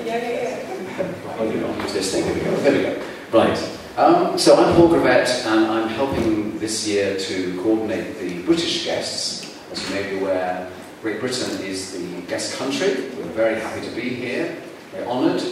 Oh, not use this thing. Here we go. There we go. Right. Um, so I'm Paul Gravett, and I'm helping this year to coordinate the British guests. As you may be aware, Great Britain is the guest country. We're very happy to be here. We're honoured,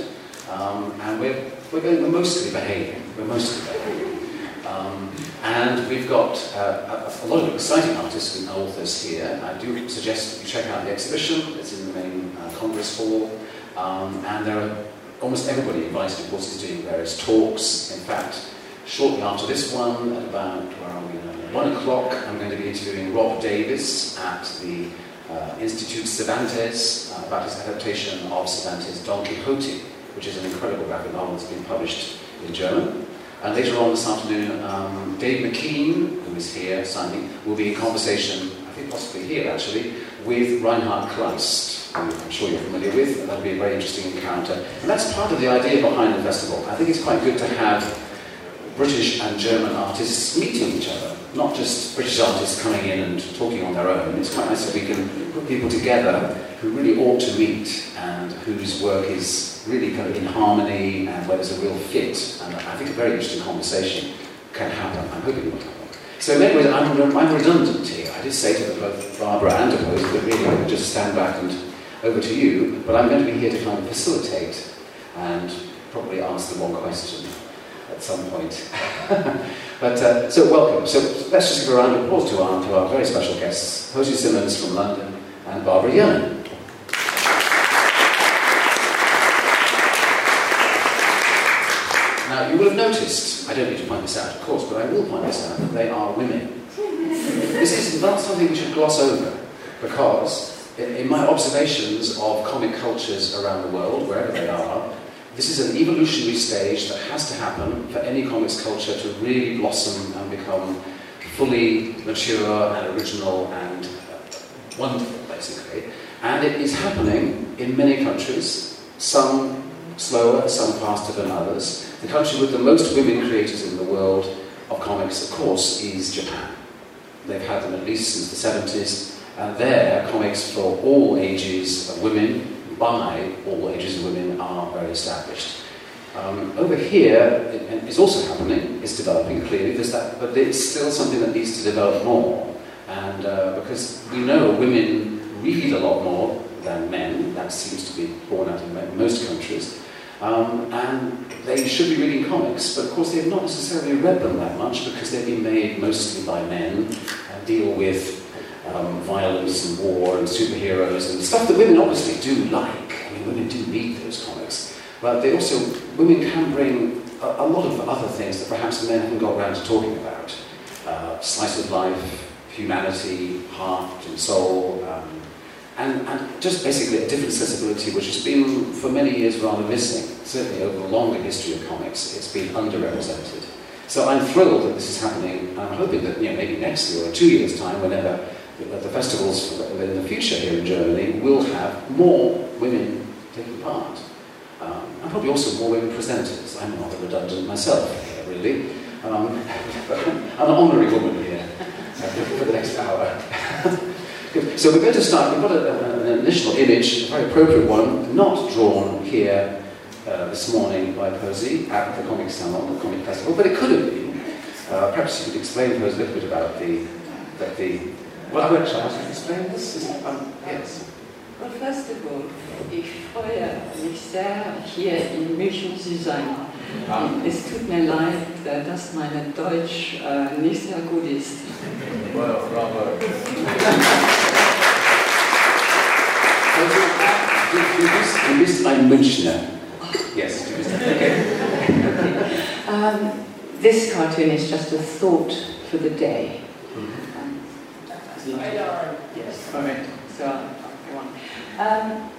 um, and we're, we're, going, we're mostly behaving. We're mostly behaving. Um, and we've got uh, a, a, lot of exciting artists and authors here. I do suggest you check out the exhibition. It's in the main uh, Congress Hall. Um, and there are almost everybody invited, of course, is doing various talks. In fact, shortly after this one, at about, where are we now? One o'clock, I'm going to be interviewing Rob Davis at the uh, Institute Cervantes uh, about his adaptation of Cervantes' Don Quixote, which is an incredible graphic novel that's been published in German. And later on this afternoon, um, Dave McKean, who is here signing, will be in conversation, I think possibly here actually, with Reinhard Kleist, I'm sure you're familiar with, and that'll be a very interesting encounter. And that's part of the idea behind the festival. I think it's quite good to have British and German artists meeting each other, not just British artists coming in and talking on their own. It's quite nice if we can put people together who really ought to meet and whose work is really kind of in harmony and where there's a real fit. And I think a very interesting conversation can happen. I'm hoping it will happen. So in many ways, I'm, I'm redundant here. I just say to both Barbara and to Rose that really I just stand back and over to you, but I'm going to be here to kind of facilitate and probably ask the one question at some point. but uh, so welcome. So let's just give a round of applause to our, to our very special guests, Posy Simmonds from London and Barbara Yelin. Now, you will have noticed, I don't need to point this out, of course, but I will point this out, that they are women. this is not something we should gloss over, because in my observations of comic cultures around the world, wherever they are, this is an evolutionary stage that has to happen for any comics culture to really blossom and become fully mature and original and uh, wonderful, basically. And it is happening in many countries, some slower, some faster than others. The country with the most women creators in the world of comics, of course, is Japan. They've had them at least since the 70s, and there, comics for all ages of women by all ages of women are very established. Um, over here, it, it's also happening, it's developing clearly, there's that, but it's still something that needs to develop more. And uh, because we know women read a lot more than men, that seems to be borne out in most countries. Um, and they should be reading comics, but of course they've not necessarily read them that much because they've been made mostly by men and deal with um, violence and war and superheroes and stuff that women obviously do like. I mean, women do read those comics. But they also, women can bring a, a lot of other things that perhaps men haven't got around to talking about. Uh, slice of life, humanity, heart and soul, um, and, and, just basically a different sensibility which has been for many years rather missing. Certainly over the longer history of comics, it's been underrepresented. So I'm thrilled that this is happening, I'm hoping that you know, maybe next year or two years' time, whenever that the festivals in the future here in Germany will have more women taking part. Um, and probably also more women presenters. I'm rather redundant myself, really. Um, I'm an honorary woman here uh, for the next hour. so we're going to start, we've got a, an initial image, a very appropriate one, not drawn here uh, this morning by Posy at the Comic Salon, the Comic Festival, but it could have been. Uh, perhaps you could explain, to us a little bit about the, the well, I won't ask to explain this. Is, um, yes. Well, first of all, ich freue mich sehr, hier in München zu sein. Ah. Es tut mir leid, dass meine Deutsch äh, nicht sehr gut ist. Well, bravo. du, du, bist, du bist ein Münchner. Yes, du bist. Okay. um, this cartoon is just a thought for the day. Yes, correct. So, um,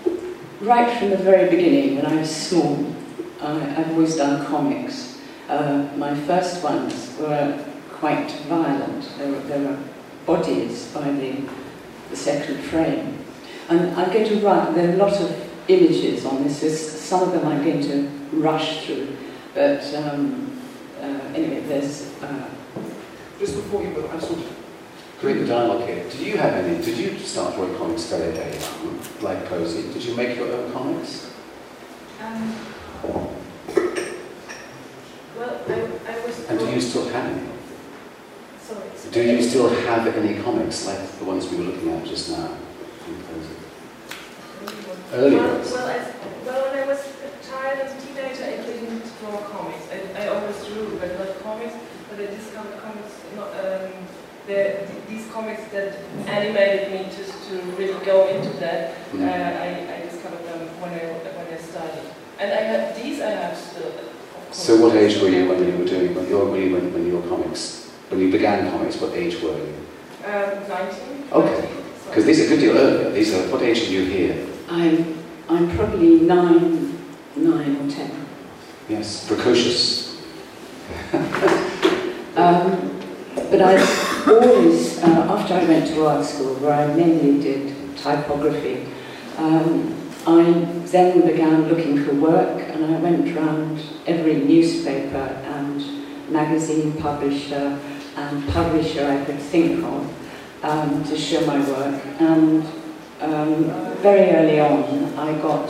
right from the very beginning, when I was small, I, have always done comics. Uh, my first ones were quite violent. There were, there were bodies by the, the second frame. And I'm going to write, there are a lot of images on this. There's, some of them I'm going to rush through. But um, uh, anyway, there's... Uh, Just before you go, I just want to create the dialogue here. Did you have any, did you start drawing comics very, very young, like Posy? Did you make your own comics? Um, well, I, I was. And do you still have any? Sorry. Do you still have any comics like the ones we were looking at just now? Early well, ones? well, as, well, when I was a child and a teenager, I didn't draw comics. I, I always drew, but not comics. But I discovered comics, not, um, the, these comics that animated me to, to really go into that. Mm. Uh, I, I discovered them when I when I studied, and I have these. I have still. So what age were you when you were doing, when you were, when when, when you were comics? When you began comics, what age were you? Um, 19. Okay. Because these are a good deal earlier. These are, what age are you here? I'm, I'm probably nine, nine or ten. Yes, precocious. Um, but I always, uh, after I went to art school, where I mainly did typography, um, I then began looking for work and I went round every newspaper and magazine publisher and publisher I could think of um, to show my work. And um, very early on, I got,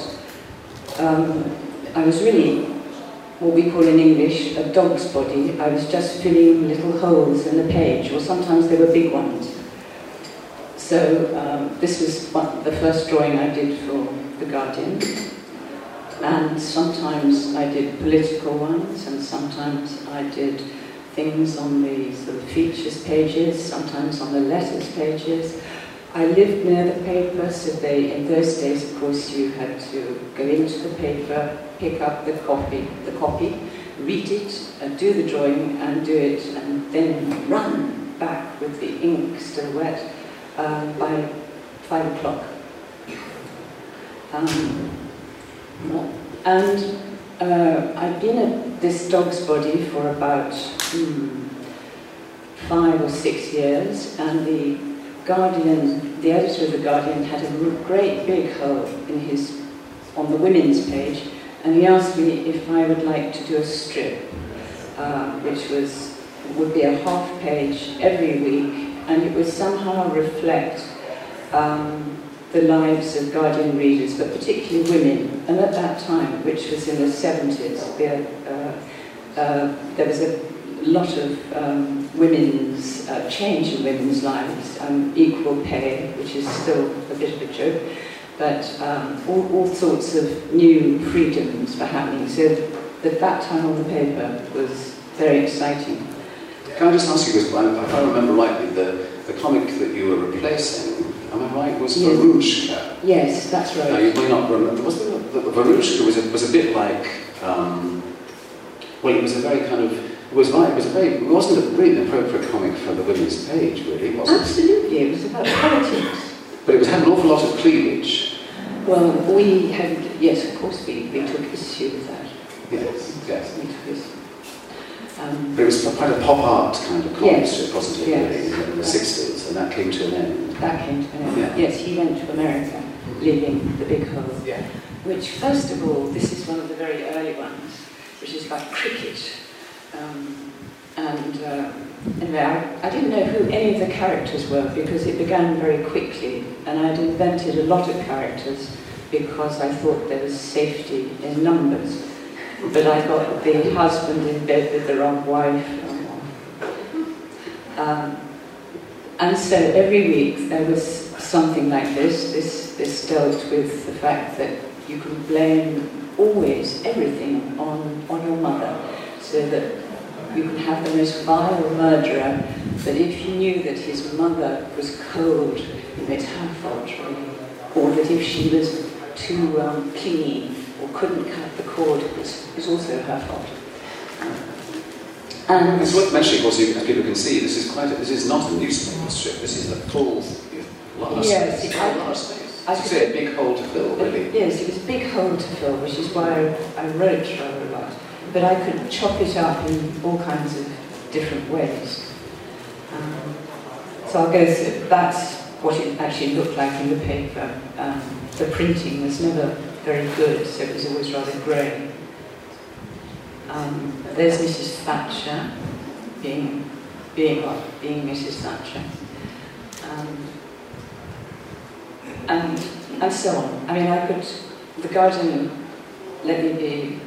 um, I was really what we call in English a dog's body. I was just filling little holes in the page, or sometimes they were big ones. So um, this was one, the first drawing I did for The Guardian. And sometimes I did political ones, and sometimes I did things on the sort of features pages, sometimes on the letters pages. I lived near the paper, so they, in those days, of course, you had to go into the paper, pick up the copy, the copy, read it, do the drawing, and do it, and then run back with the ink still wet uh, by five o'clock. Um, and uh, I've been at this dog's body for about hmm, five or six years, and the Guardian, the editor of the Guardian, had a great big hole in his on the women's page, and he asked me if I would like to do a strip, uh, which was would be a half page every week, and it would somehow reflect um, the lives of Guardian readers, but particularly women. And at that time, which was in the 70s, there, uh, uh, there was a lot of um, women's uh, change in women's lives, um, equal pay, which is still a bit of a joke, but um, all, all sorts of new freedoms were happening. So that that time on the paper was very exciting. Can I just ask you, because if I remember rightly, the, the comic that you were replacing, am I right, was Yes. Varoomshka? Yes, that's right. Now, you may not remember, was the, the, Varoomshka was a, was a bit like, um, well, it was a very kind of, it was like, it was a very, it wasn't a really appropriate comic for the women's page, really, was it? Absolutely, it was about politics. But it was, had an awful lot of cleavage. Well, we had, yes, of course, we, we took issue with that. Yes, yes. We took issue. Um, But it was quite a pop art kind of comic Yes, strip, wasn't it, yes. really, in the 60s, and that came to an end. that came to an end. Yeah. Yes, he went to America, leaving the big hole. Yeah. Which, first of all, this is one of the very early ones, which is about cricket. Um, and uh, anyway, I, I didn't know who any of the characters were because it began very quickly, and I'd invented a lot of characters because I thought there was safety in numbers. But I got the husband in bed with the wrong wife. Um, and so every week there was something like this. This, this dealt with the fact that you can blame always everything on, on your mother, so that you can have the most vile murderer, but if you knew that his mother was cold, know, it's her fault. Or that if she was too um, clingy or couldn't cut the cord, it was, it was also her fault. And It's worth mentioning, of course, as people can see, this is quite a, this is not a newspaper strip, this is a full large Yes, space. I- large space. I you say, a big hole to fill, really. Yes, it was a big hole to fill, which is why I, I wrote rather a lot. But I could chop it up in all kinds of different ways. Um, so I'll go through, that's what it actually looked like in the paper. Um, the printing was never very good, so it was always rather grey. Um, there's Mrs. Thatcher being, being, well, being Mrs. Thatcher. Um, and, and so on. I mean, I could, the Guardian let me be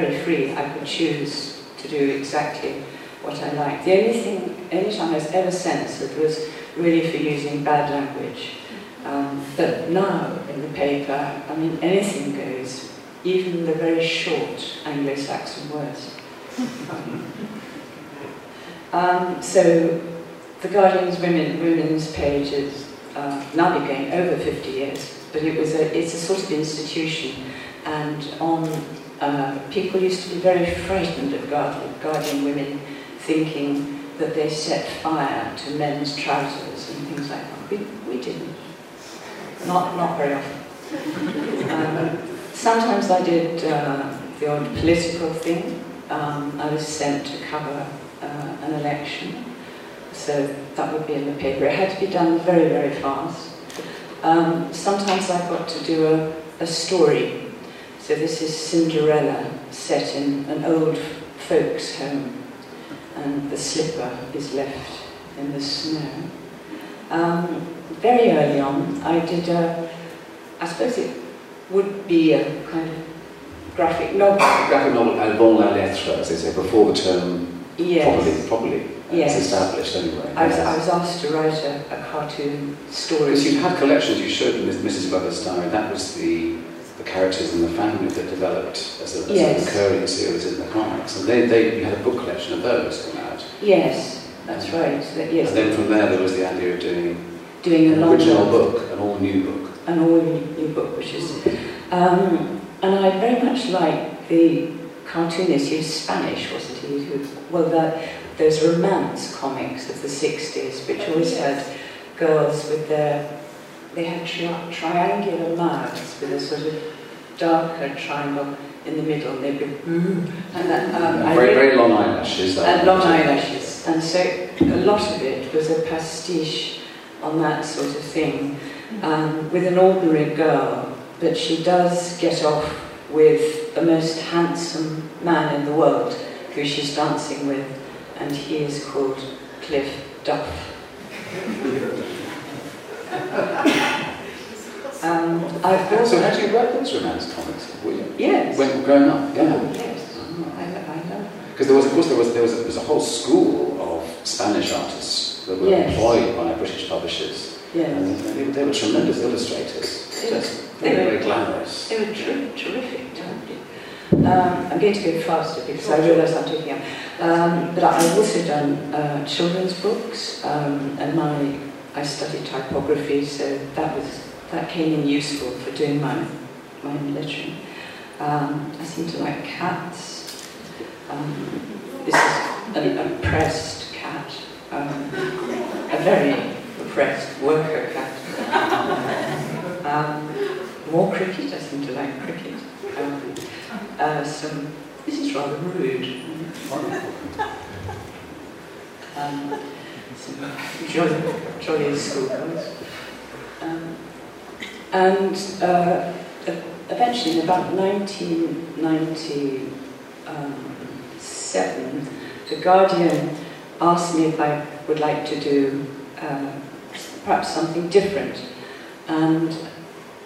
very free. I could choose to do exactly what I like. The only thing, any time I was ever censored was really for using bad language. Um, but now in the paper, I mean, anything goes, even the very short Anglo-Saxon words. um, so the Guardian's women, women's page has uh, now been going over 50 years, but it was a, it's a sort of institution, and on uh, people used to be very frightened of Guardian, Guardian women, thinking that they set fire to men's trousers and things like that. We, we didn't. Not, not very often. Um, sometimes I did uh, the odd political thing. Um, I was sent to cover uh, an election, so that would be in the paper. It had to be done very, very fast. Um, sometimes I got to do a, a story. So this is Cinderella set in an old folks' home, and the slipper is left in the snow. Um, very early on, I did a, I suppose it would be a kind of graphic novel. Graphic novel avant la lettre, as they say, before the term Yes. properly, properly uh, Yes. is established anyway. I was, yes. I was asked to write a, a cartoon story. Because you had collections, you showed in Mrs. Glover's Diary, that was the characters in the family that developed as, a, as Yes. a recurring series in the comics. And they, they, you had a book collection of those come out. Yes, that's right. That, yes, And then from there, there was the idea of doing doing a an long original book, an all new book. an all new book, which is, um, and I very much like the cartoonist. He was Spanish, wasn't he? Who, well, the, those romance comics of the '60s, which always had girls with their, they had tri- triangular mouths with a sort of darker triangle in the middle, and they'd be, mm, and that, um, I very, very long eyelashes. that and long eyelashes. And so a lot of it was a pastiche on that sort of thing um, with an ordinary girl, but she does get off with the most handsome man in the world who she's dancing with, and he is called Cliff Duff. Um, I've So also, had you read those romance comics? Were you? yes, When growing up, yeah. Oh, yes, I, I know. Because there was, of course, there was, there was, a, there was a whole school of Spanish artists that were Yes. employed by British publishers. Yes. And they, they were tremendous illustrators. They- Just they very, were- very glamorous. They were ter- terrific. Um, I'm going to go faster because I realise I'm talking up. Um, but I've also done uh, children's books, um, and my I studied typography, so that was that came in useful for doing my my own lettering. Um, I seem to like cats. Um, this is an oppressed cat, um, a very oppressed worker cat. Um, more cricket, I seem to like cricket. Um, uh, some, this is rather rude. Jolly, jolly schoolgirls. Um, and uh, eventually, in about 1997, The Guardian asked me if I would like to do uh, perhaps something different. And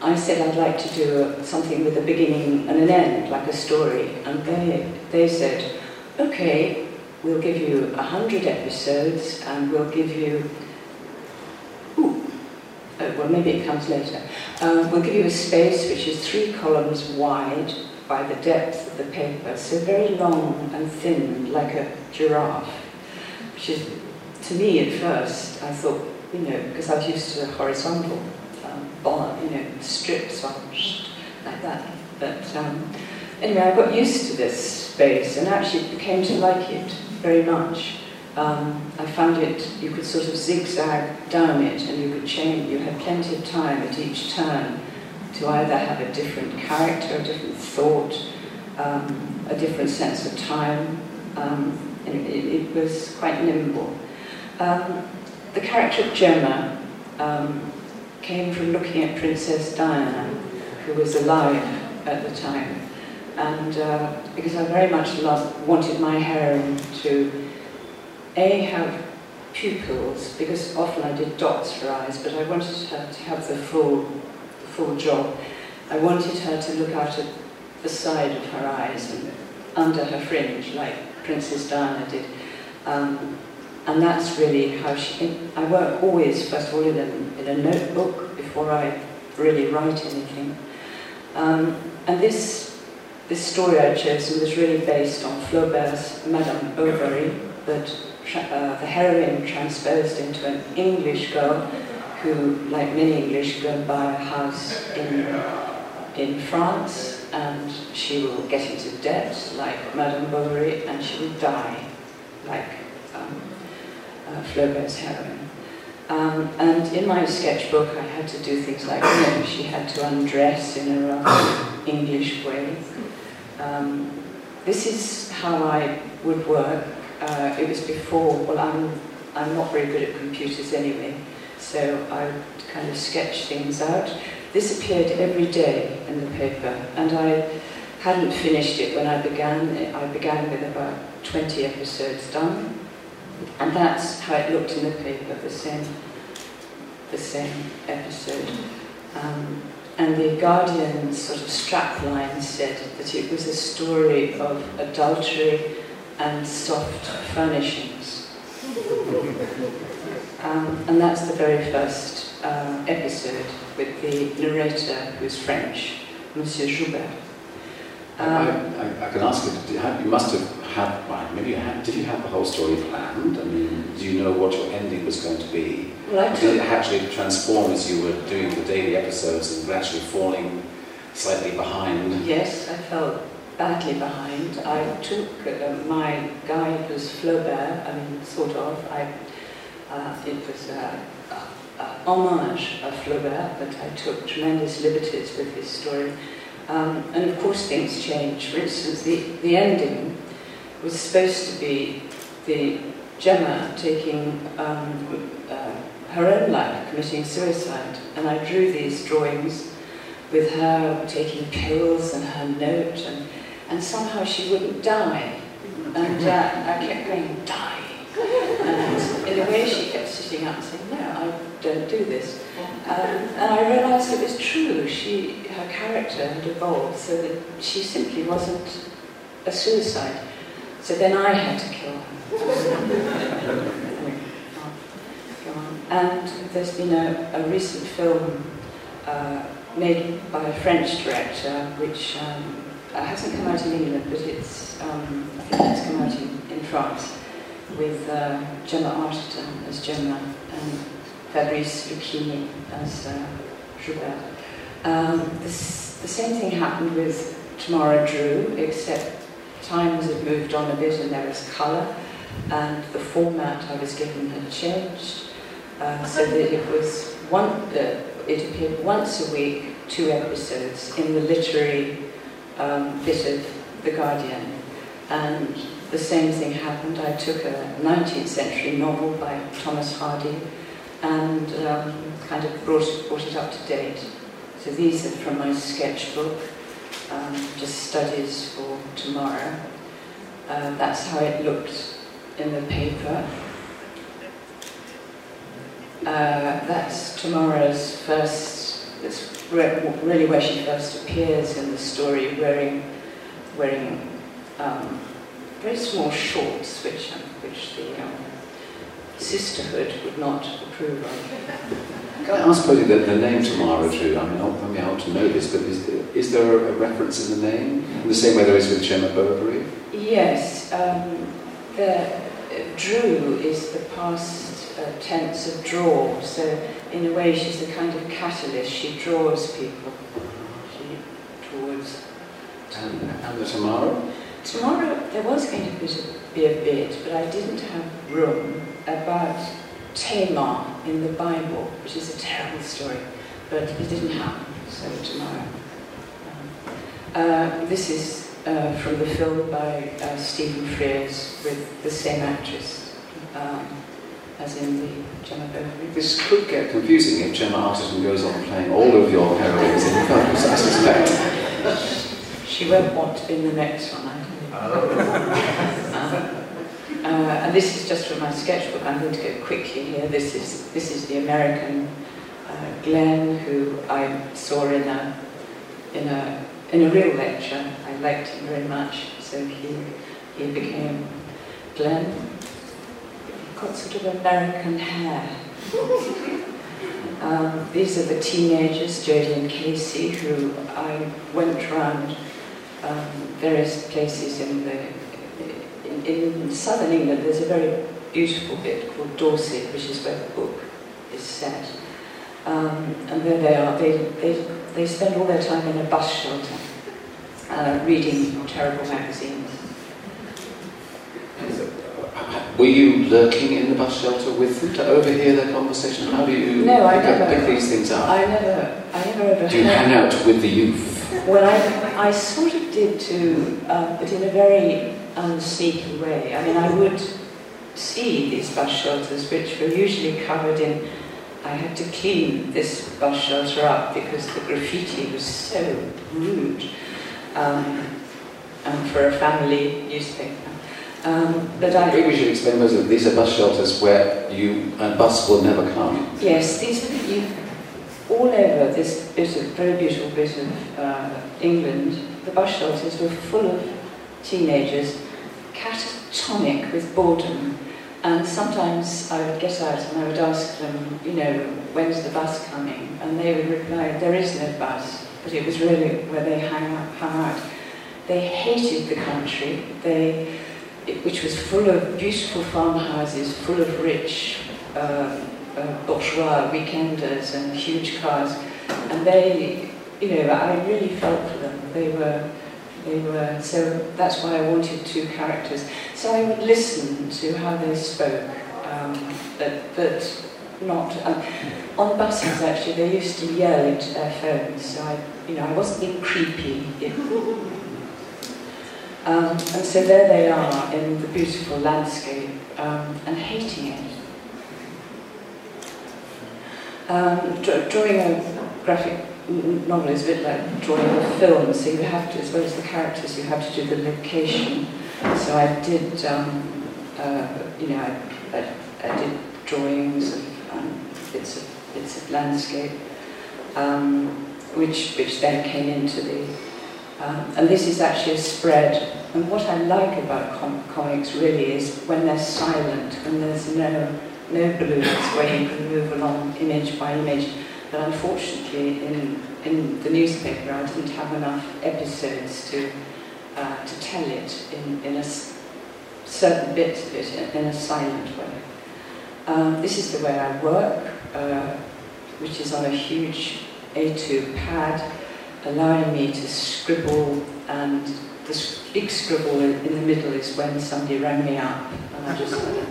I said I'd like to do something with a beginning and an end, like a story. And they, they said, okay, we'll give you a hundred episodes and we'll give you, ooh, oh, well, maybe it comes later. Um, we'll give you a space which is three columns wide by the depth of the paper, so very long and thin, like a giraffe, which is, to me at first, I thought, you know, because I was used to horizontal um, bar, you know, strips like that. But um, anyway, I got used to this space and actually came to like it very much. Um, I found it, you could sort of zigzag down it and you could change, you had plenty of time at each turn to either have a different character, a different thought, um, a different sense of time. Um, it, it was quite nimble. Um, the character of Gemma um, came from looking at Princess Diana, who was alive at the time. And uh, because I very much loved, wanted my heroine to A, have pupils, because often I did dots for eyes, but I wanted her to have the full, the full job. I wanted her to look out of the side of her eyes and under her fringe, like Princess Diana did. Um, and that's really how she. I work always, first of all, in a, in a notebook before I really write anything. Um, and this, this story I'd chosen was really based on Flaubert's Madame Bovary, but uh, the heroine transposed into an English girl who, like many English, go buy a house in, in France and she will get into debt like Madame Bovary and she will die like um, uh, Flaubert's heroine. Um, and in my sketchbook, I had to do things like, you know, she had to undress in a rough English way. Um, this is how I would work. Uh, it was before, well, I'm, I'm not very good at computers anyway, so I kind of sketch things out. This appeared every day in the paper, and I hadn't finished it when I began. I began with about 20 episodes done. And that's how it looked in the paper, the same, the same episode. Um, and the Guardian sort of strapline said that it was a story of adultery and soft furnishings. Um, and that's the very first uh, episode with the narrator who's French, Monsieur Joubert. Um, I, I, I, can ask you, you must have had, maybe you had, did you have the whole story planned? I mean, do you know what your ending was going to be? Well, I did it actually transform as you were doing the daily episodes and gradually falling slightly behind? Yes, I felt badly behind. I took, uh, my guide was Flaubert, I mean, sort of. I, uh, it was a, a, a homage of Flaubert, but I took tremendous liberties with his story. Um, and of course things change. For instance, the, the ending was supposed to be the Gemma taking um, uh, her own life, committing suicide. And I drew these drawings with her taking pills and her note, and, and somehow she wouldn't die. And uh, I kept going, die. And in a way, she kept sitting up and saying, no, I don't do this. Um, and I realised it was true. She, her character had evolved so that she simply wasn't a suicide. So then I had to kill her. and there's been a, a recent film uh, made by a French director, which um, uh, hasn't come out in England, but it's um, I think it's come out in, in France, with uh, Gemma Arterton as Gemma and Fabrice Luchini as uh, Joubert. Um, this, the same thing happened with Tamara Drewe, except times had moved on a bit and there was colour, and the format I was given had changed, uh, so that it was one, uh, it appeared once a week, two episodes in the literary um, bit of The Guardian. And the same thing happened. I took a 19th century novel by Thomas Hardy and um, kind of brought brought it up to date. So these are from my sketchbook um, just studies for Tamara. Um, that's how it looked in the paper. Uh, that's Tamara's first, that's really where she first appears in the story, wearing, wearing um, very small shorts, which, um, which the um, sisterhood would not approve of. Can I ask Posy the, the name Tamara Drewe? I mean, I mean, I ought to know this, but is, is there a reference in the name? In the same way there is with Gemma Bovary? Yes. Um, the uh, Drew is the past uh, tense of draw, so in a way she's a kind of catalyst. She draws people she, towards. And, and the Tamara? Tomorrow there was going to be a bit, but I didn't have room about Tamar in the Bible, which is a terrible story, but it didn't happen, so Tamara. Um, uh, this is uh, from the film by uh, Stephen Frears with the same actress um, as in the Gemma Bovary. This could get confusing if Gemma Arterton goes on playing all of your heroines in films, I suspect. She won't want to be in the next one, I think. Oh. And this is just from my sketchbook. I'm going to go quickly here. This is this is the American uh, Glenn who I saw in a in a in a real lecture. I liked him very much, so he, he became Glenn. Got sort of American hair. Um, these are the teenagers, Jodie and Casey, who I went around um, various places in the in, in, southern England. There's a very beautiful bit called Dorset, which is where the book is set. Um, and there they are. They, they, they spend all their time in a bus shelter, uh, reading terrible magazines. Were you lurking in the bus shelter with them to overhear their conversation? How do you no, I pick, never, pick these things up? I never, I never overheard. Do you hang out with the youth? Well, I, I sort of did too, uh, but in a very unsneaky way. I mean, I would see these bus shelters, which were usually covered in. I had to clean this bus shelter up because the graffiti was so rude. Um, and for a family newspaper. Um, but I think we should explain those. These are bus shelters where you a bus will never come. Yes, these are you, all over this bit of very beautiful bit of uh, England. The bus shelters were full of teenagers, catatonic with boredom. And sometimes I would get out and I would ask them, you know, when's the bus coming? And they would reply, there is no bus. But it was really where they out. Hung out. They hated the country. They which was full of beautiful farmhouses, full of rich uh, uh, bourgeois weekenders and huge cars. And they, you know, I really felt for them. They were, they were, so that's why I wanted two characters. So I would listen to how they spoke, um, but, but not, um, on buses actually, they used to yell into their phones, so I, you know, I wasn't being creepy. Um, and so there they are in the beautiful landscape um, and hating it. Um, drawing a graphic novel is a bit like drawing a film, so you have to, as well as the characters, you have to do the location. So I did, um, uh, you know, I, I, I, did drawings of um, bits of bits of landscape, um, which which then came into the um, and this is actually a spread. And what I like about com comics really is when they're silent, when there's no, no balloons where you can move along image by image. But unfortunately, in, in the newspaper, I didn't have enough episodes to, uh, to tell it in, in a certain bits of it in, in a silent way. Um, this is the way I work, uh, which is on a huge A2 pad allowing me to scribble and the big scribble in, the middle is when somebody rang me up and I just had a,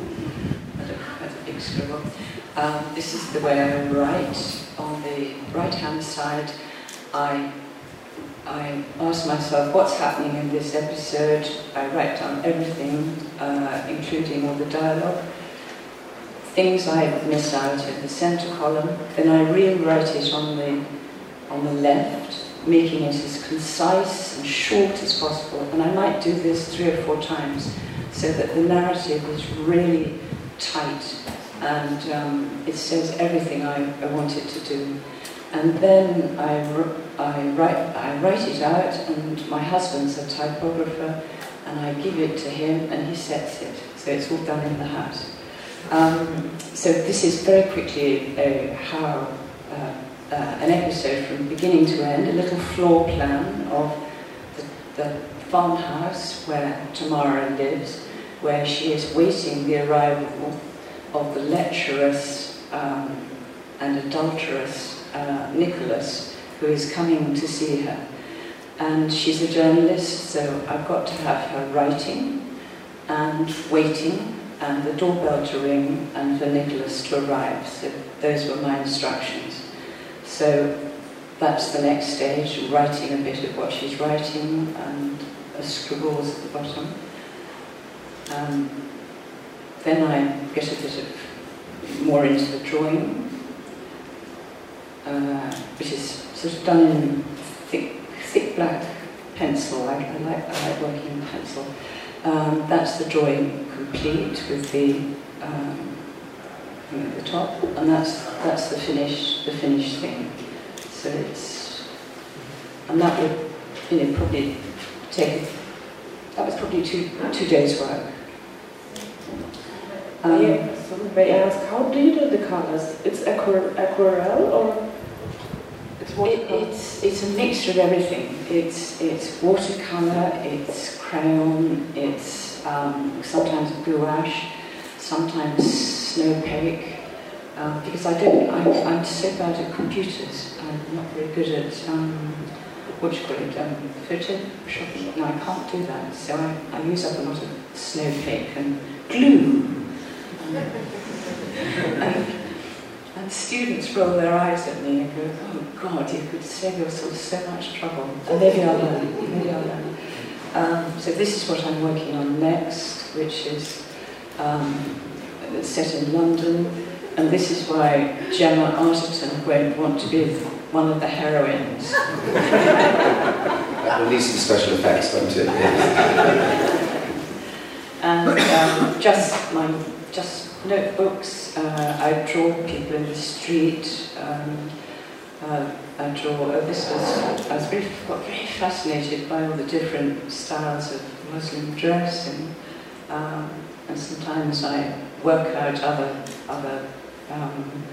had a, had a big scribble. Um, this is the way I write. On the right hand side I I ask myself what's happening in this episode. I write down everything, uh, including all the dialogue. Things I miss out in the centre column. Then I rewrite it on the on the left making it as concise and short as possible. And I might do this three or four times so that the narrative is really tight and um, it says everything I, I want it to do. And then I, I, write, I write it out, and my husband's a typographer, and I give it to him, and he sets it. So it's all done in the house. Um, so this is very quickly uh, how uh, uh, an episode from beginning to end, a little floor plan of the, the farmhouse where Tamara lives, where she is waiting the arrival of the lecherous um, and adulterous uh, Nicholas, who is coming to see her. And she's a journalist, so I've got to have her writing and waiting and the doorbell to ring and for Nicholas to arrive. So those were my instructions. So that's the next stage, writing a bit of what she's writing and a scribbles at the bottom. Um, then I get a bit more into the drawing, uh, which is sort of done in thick, thick black pencil. I, I like, I like working in pencil. Um, that's the drawing complete with the um, at the top, and that's that's the finish, the finished thing. So it's and that would you know, probably take, that was probably two, two days' work. Um, yeah, so may I ask, how do you do the colors? It's aqua- aquarelle or it's It, watercolor? it's it's a mixture of everything. It's it's watercolor, it's crayon, it's um, sometimes gouache, sometimes Snopake. Um, because I don't, I'm, I'm so bad at computers. I'm not very good at um, what do you call it, um, photoshopping. No, I can't do that. So I, I use up a lot of Snopake and glue. And, and students roll their eyes at me and go, oh God, you could save yourself so much trouble. And maybe I'll learn, maybe I'll learn. Um, so this is what I'm working on next, which is um, set in London. And this is why Gemma Arterton won't want to be one of the heroines. Will need some special effects, won't it? and um, just my just notebooks. Uh, I draw people in the street. Um, uh, I draw. Oh, this was. I was very, got very fascinated by all the different styles of Muslim dress, and um, and sometimes I work out other other um,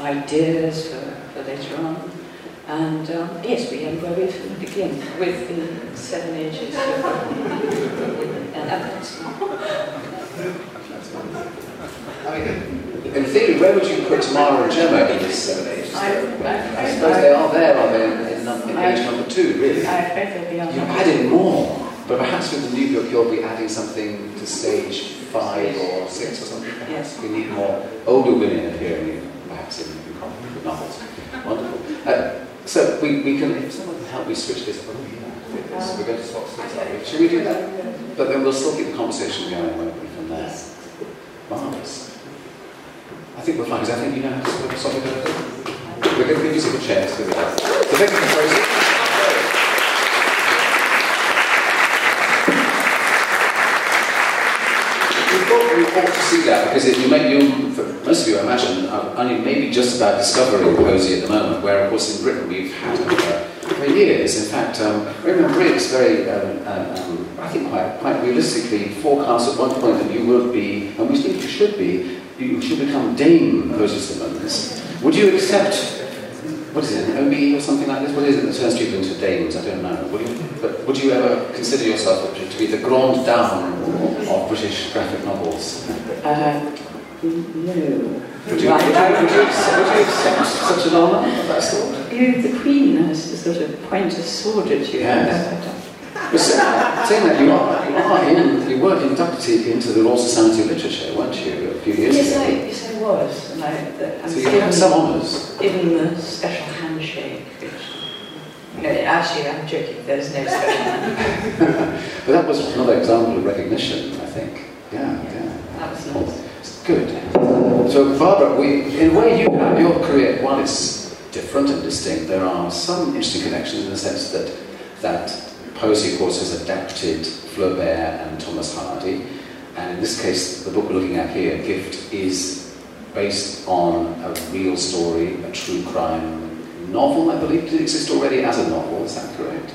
ideas for, for later on. And um, yes, we end where we begin with the seven ages. And that's I mean, in theory, where would you put Tamara and Gemma in this seven ages? I, I suppose they are there, are they, in, in, num- in age number two, really? I they'll be on You're adding more, but perhaps with the new book you'll be adding something to stage five or six or something. Yes. We need more older women appearing, in, perhaps in, in comic novels. Wonderful. Uh, so we, we can, if someone can help me switch this, oh yeah, this. we're going to swap are we? Should we do that? But then we'll still keep the conversation going, won't we, from there? I think we're fine, because I think you know how to solve it. We're going to give you some chairs. We go. So thank you for thought we ought to see that because you may, you, for most of you, I imagine, are only maybe just about discovering Posy at the moment, where, of course, in Britain we've had for, for years. In fact, um, Raymond Briggs very, um, um, um, think quite, quite realistically forecast at one point that you would be, and we think you should be, you should become Dame Simmonds. Would you accept, what is it, an OBE or something like this? What is it that turns people into dames? I don't know. Would you, but would you ever consider yourself to be the grande dame of British graphic novels? Uh, no. Would you, would you, would you, accept, would you accept such an honour of that sort? You, the Queen has to sort of point a sword at you. Yes. Saying that, you are, you are in, you were inducted into the Royal Society of Literature, weren't you, a few years Yes, ago? I, yes, I was. And I, So you have some honours. given the special handshake. Which, no, actually, I'm joking. There's no special handshake. But that was another example of recognition, I think. Yeah, yeah. That was oh, nice. It's good. So, Barbara, we, in a way, you have your career, while it's different and distinct, there are some interesting connections in the sense that that Posy, of course, has adapted Flaubert and Thomas Hardy. And in this case, the book we're looking at here, Gift, is based on a real story, a true crime novel, I believe. Did it exist already as a novel? Is that correct?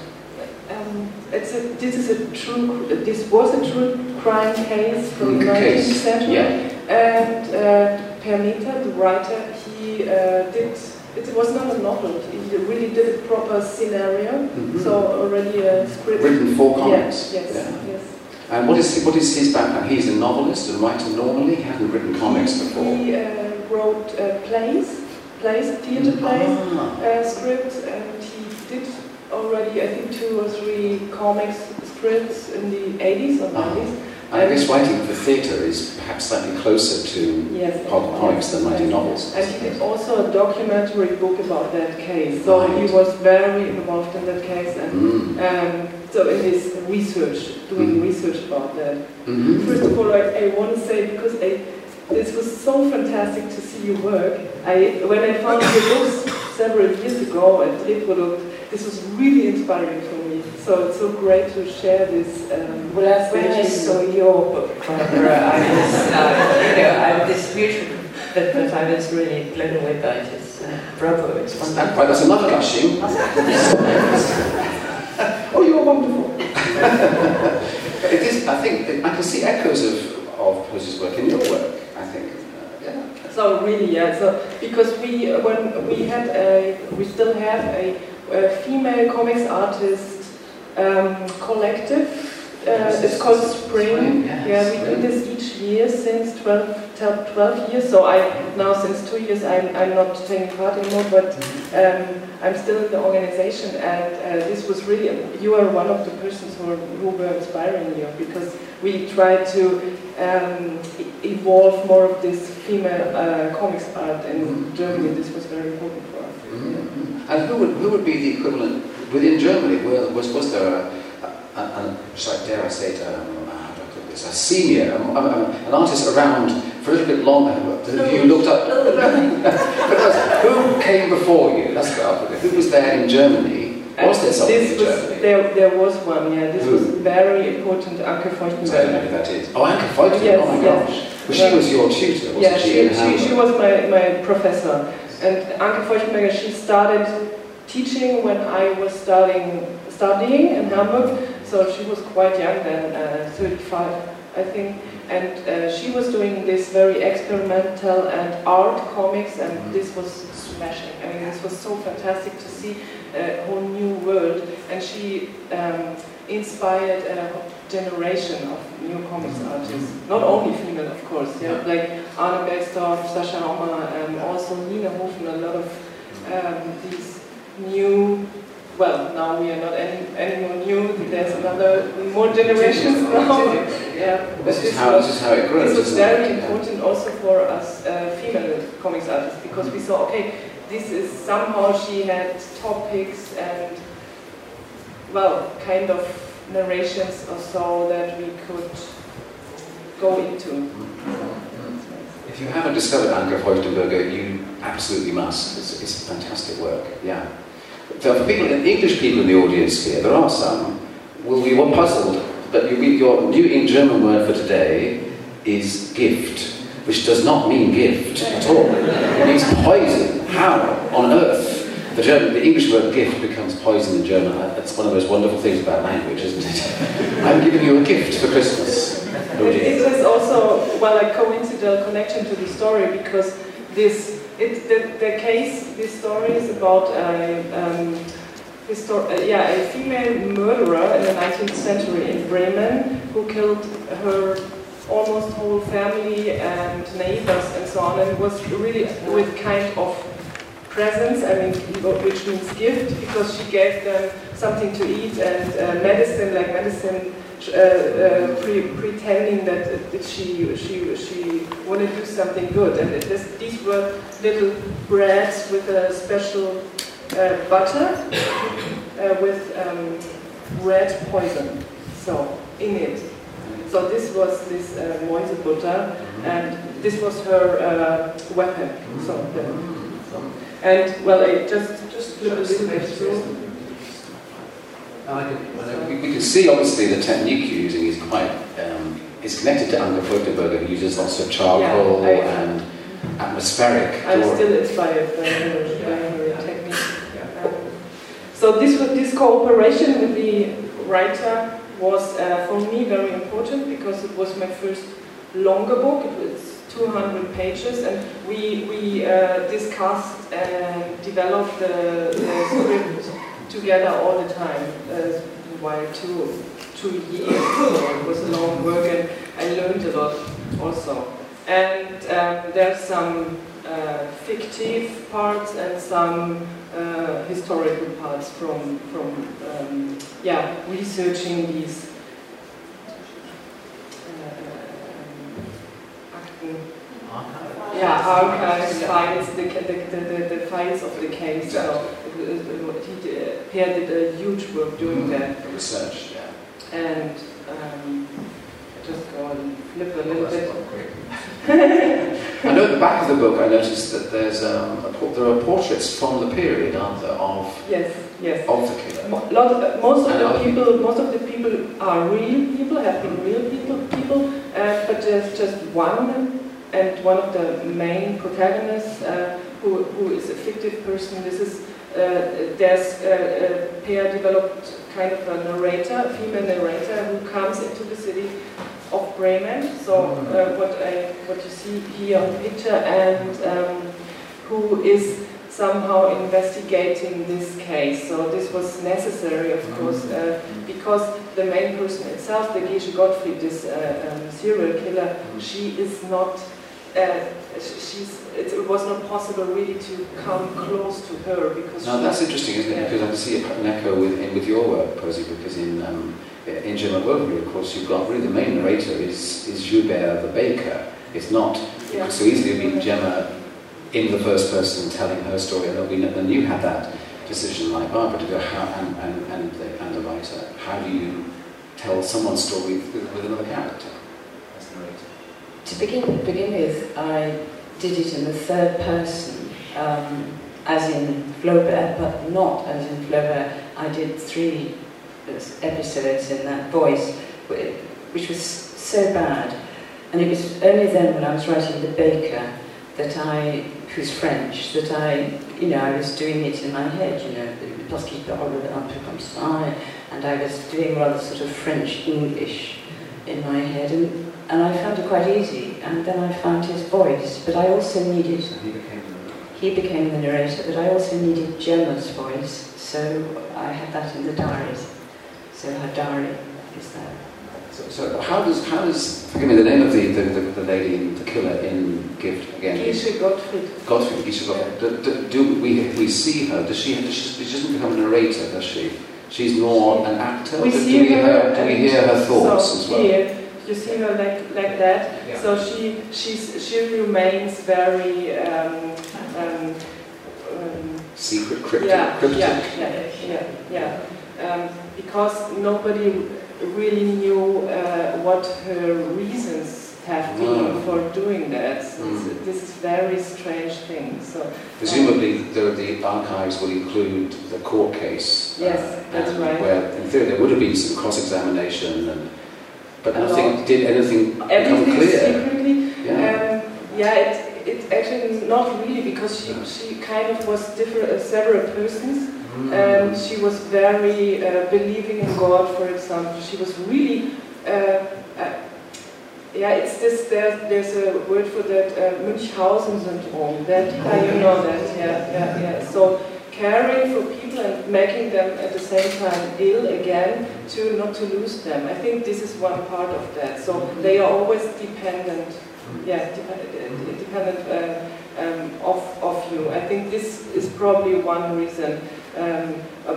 Um, it's a, this is a true. This was a true crime case from the Mm, 19th century, yeah. and uh, Peer Meter, the writer, he uh, did. It was not a novel. He really did a proper scenario. Mhm. So already a script. Written for comics. Yes, yes, Yeah. yes. And what is, what is his background? He's a novelist and writer normally. He hadn't written comics before. He uh, wrote uh, plays, plays, theater plays. Ah. uh, script, and he did already, I think, two or three comics scripts in the 80s or Ah. 90s. And I guess writing for theatre is perhaps slightly closer to Yes. com- comics than writing novels. And he did also a documentary book about that case. So Right. he was very involved in that case, and Mm. um, so in his research, doing Mhm. research about that. Mhm. First of all, I, I want to say because I, this was so fantastic to see your work. I, when I found your books several years ago at Reprodukt, this was really inspiring for me. So it's so great to share this. Um, Well, as when I saw your book, Barbara, I was, uh, you know, I, this beautiful, but, but I was really blown away by it. It's, uh, bravo, it's That- wonderful. Right, that's enough gushing. oh, you're wonderful! I think I can see echoes of, of Posy's work in your work, I think. Uh, yeah. So really, yeah. So because we, when we had a, we still have a, a female comics artist um, collective. Uh, it's called Spring. yeah, we do this each year since 12, 12 years. So I now since two years I'm, I'm not taking part anymore, but um, I'm still in the organization. And uh, this was really you are one of the persons who, are, who were inspiring you because we try to um, evolve more of this female uh, comics art in Germany. This was very important for us. Mhm. And who would, who would be the equivalent within Germany? Were, was, was there a, a, a, shall I dare I say it, um, how do I put this, a senior, um, um, an artist around for a little bit longer who you looked up? because who came before you? That's what I'll put it. Who was there in Germany? Was there somebody this in was, Germany? There, there was one, yeah. This Who? was very important, Anke I don't know who that is. Oh, Anke Feuchten. Yes, oh my yes. gosh. Well, she was your tutor, wasn't Yeah, she? she, in she, she was my, my professor. And Anke Feuchtenberger, she started teaching when I was starting, studying in Hamburg. So she was quite young then, uh, 35, I think. And uh, she was doing this very experimental and art comics, and this was smashing. I mean, this was so fantastic to see a whole new world. And she um, inspired a generation of new comics artists. Not only female, of course, yeah, like Arne Bellstorf, Sascha Hommer, and also Nina Hofen, a lot of um, these new, well, now we are not any, any more new, there's another, more generations now. yeah, but This is, how, this is how it grows. this was very important also for us uh, female comics artists because we saw, okay, this is somehow she had topics and, well, kind of narrations or so that we could go into. If you haven't discovered Anke Feuchtenberger, you absolutely must. It's, it's fantastic work, yeah. So for people, English people in the audience here, there are some, will be one puzzled, but you, your new in German word for today is gift, which does not mean gift at all. It means poison. How on earth the, German, the English word gift becomes poison in German? Uh, that's one of those wonderful things about language, isn't it? I'm giving you a gift for Christmas. It, it is also, well, a coincidental connection to the story because this, it, the, the case, this story is about a, um, uh, yeah, a female murderer in the 19th century in Bremen who killed her almost whole family and neighbors and so on, and it was really with kind of presents, I mean, which means gift, because she gave them something to eat and uh, medicine, like medicine, pre- pretending that, uh, that she she she wanted to do something good. And it, these were little breads with a special uh, butter uh, with um, red poison, so in it. So this was this uh, Mäusebutter, and this was her uh, weapon. So, so and well, I just just a little bit through. We, we can see obviously the technique you're using is quite um, is connected to Anke Feuchtenberger, who uses lots of charcoal Yeah, I- and atmospheric I'm drawing. still inspired by her, by her technique. Um, so this this cooperation with the writer was uh, for me very important because it was my first longer book. It was 200 pages, and we we uh, discussed and developed the, the script together all the time. Uh, while two two years, so it was a long work, and I learned a lot also. And um, there's some uh, fictive parts and some uh, historical parts from from um, yeah researching these uh, Akten. Yeah, archives, files, the, the, the, the, the files of the case. So he did, Peer did a huge work doing that. The research, yeah. And um, just go and flip a little That's bit. I know at the back of the book I noticed that there's um, a, there are portraits from the period, aren't there, of, Yes, yes. of the killer. Lot, uh, most of And the other people, most of the people are real people, have been real people, people, uh, but there's just one, and one of the main protagonists uh, who, who is a fictive person. This is uh, there's uh, uh, Peer developed kind of a narrator, a female narrator, who comes into the city of Bremen. So uh, what I what you see here on the picture, and um, who is somehow investigating this case. So this was necessary, of course, uh, because the main person itself, the Gesche Gottfried, this uh, um, serial killer, she is not. Uh, she's, it was not possible really to come close to her because Now that's interesting, isn't it? Yeah. Because I can see an echo with, in, with your work, Posy, because in, um, in Gemma Bovery, of course, you've got really the main narrator is, is Joubert the baker. It's not, it could so easily be Gemma in the first person telling her story, and we, then you had that decision like Barbara to go, how, and, and, and, the, and the writer, how do you tell someone's story with, with another character? To begin, begin with, I did it in the third person, um, as in Flaubert, but not as in Flaubert. I did three episodes in that voice, which was so bad. And it was only then when I was writing The Baker that I, who's French, that I, you know, I was doing it in my head, you know, and I was doing rather sort of French English in my head. And and I found it quite easy. And then I found his voice, but I also needed. So he became the narrator. He became the narrator, but I also needed Gemma's voice, so I had that in the diaries. So her diary is there. So, so how does, how does, forgive me, the name of the, the, the, the lady, the killer in Gift again? is- Gesche Gottfried. Godfrey, Gisha Godfrey. Do, do, do we, we see her? Does she, does she, she doesn't become a narrator, does she? She's more an actor. We do, see do we, her, hear, do we hear her thoughts as well? Here, you see her like like that. Yeah. So she she's she remains very um, um, um, Secret, cryptic, yeah, cryptic. yeah yeah yeah yeah um, because nobody really knew uh, what her reasons have been No. for doing that. So Mm. This is very strange thing. So Presumably, the, the archives will include the court case. Yes, that's right. Where, in theory, there would have been some cross-examination, and, but nothing, did anything become everything clear? secretly. Yeah. Um, yeah, it, it actually not really because she, she kind of was different, uh, several persons. Mm. Um, she was very uh, believing in God, for example. She was really, uh, uh, yeah, it's this. There's, there's a word for that, uh, Münchhausen syndrome. That how you know that? Yeah, yeah, yeah. So caring for people and making them at the same time ill again to not to lose them. I think this is one part of that. So they are always dependent. Yeah, dependent, dependent uh, um, of of you. I think this is probably one reason um,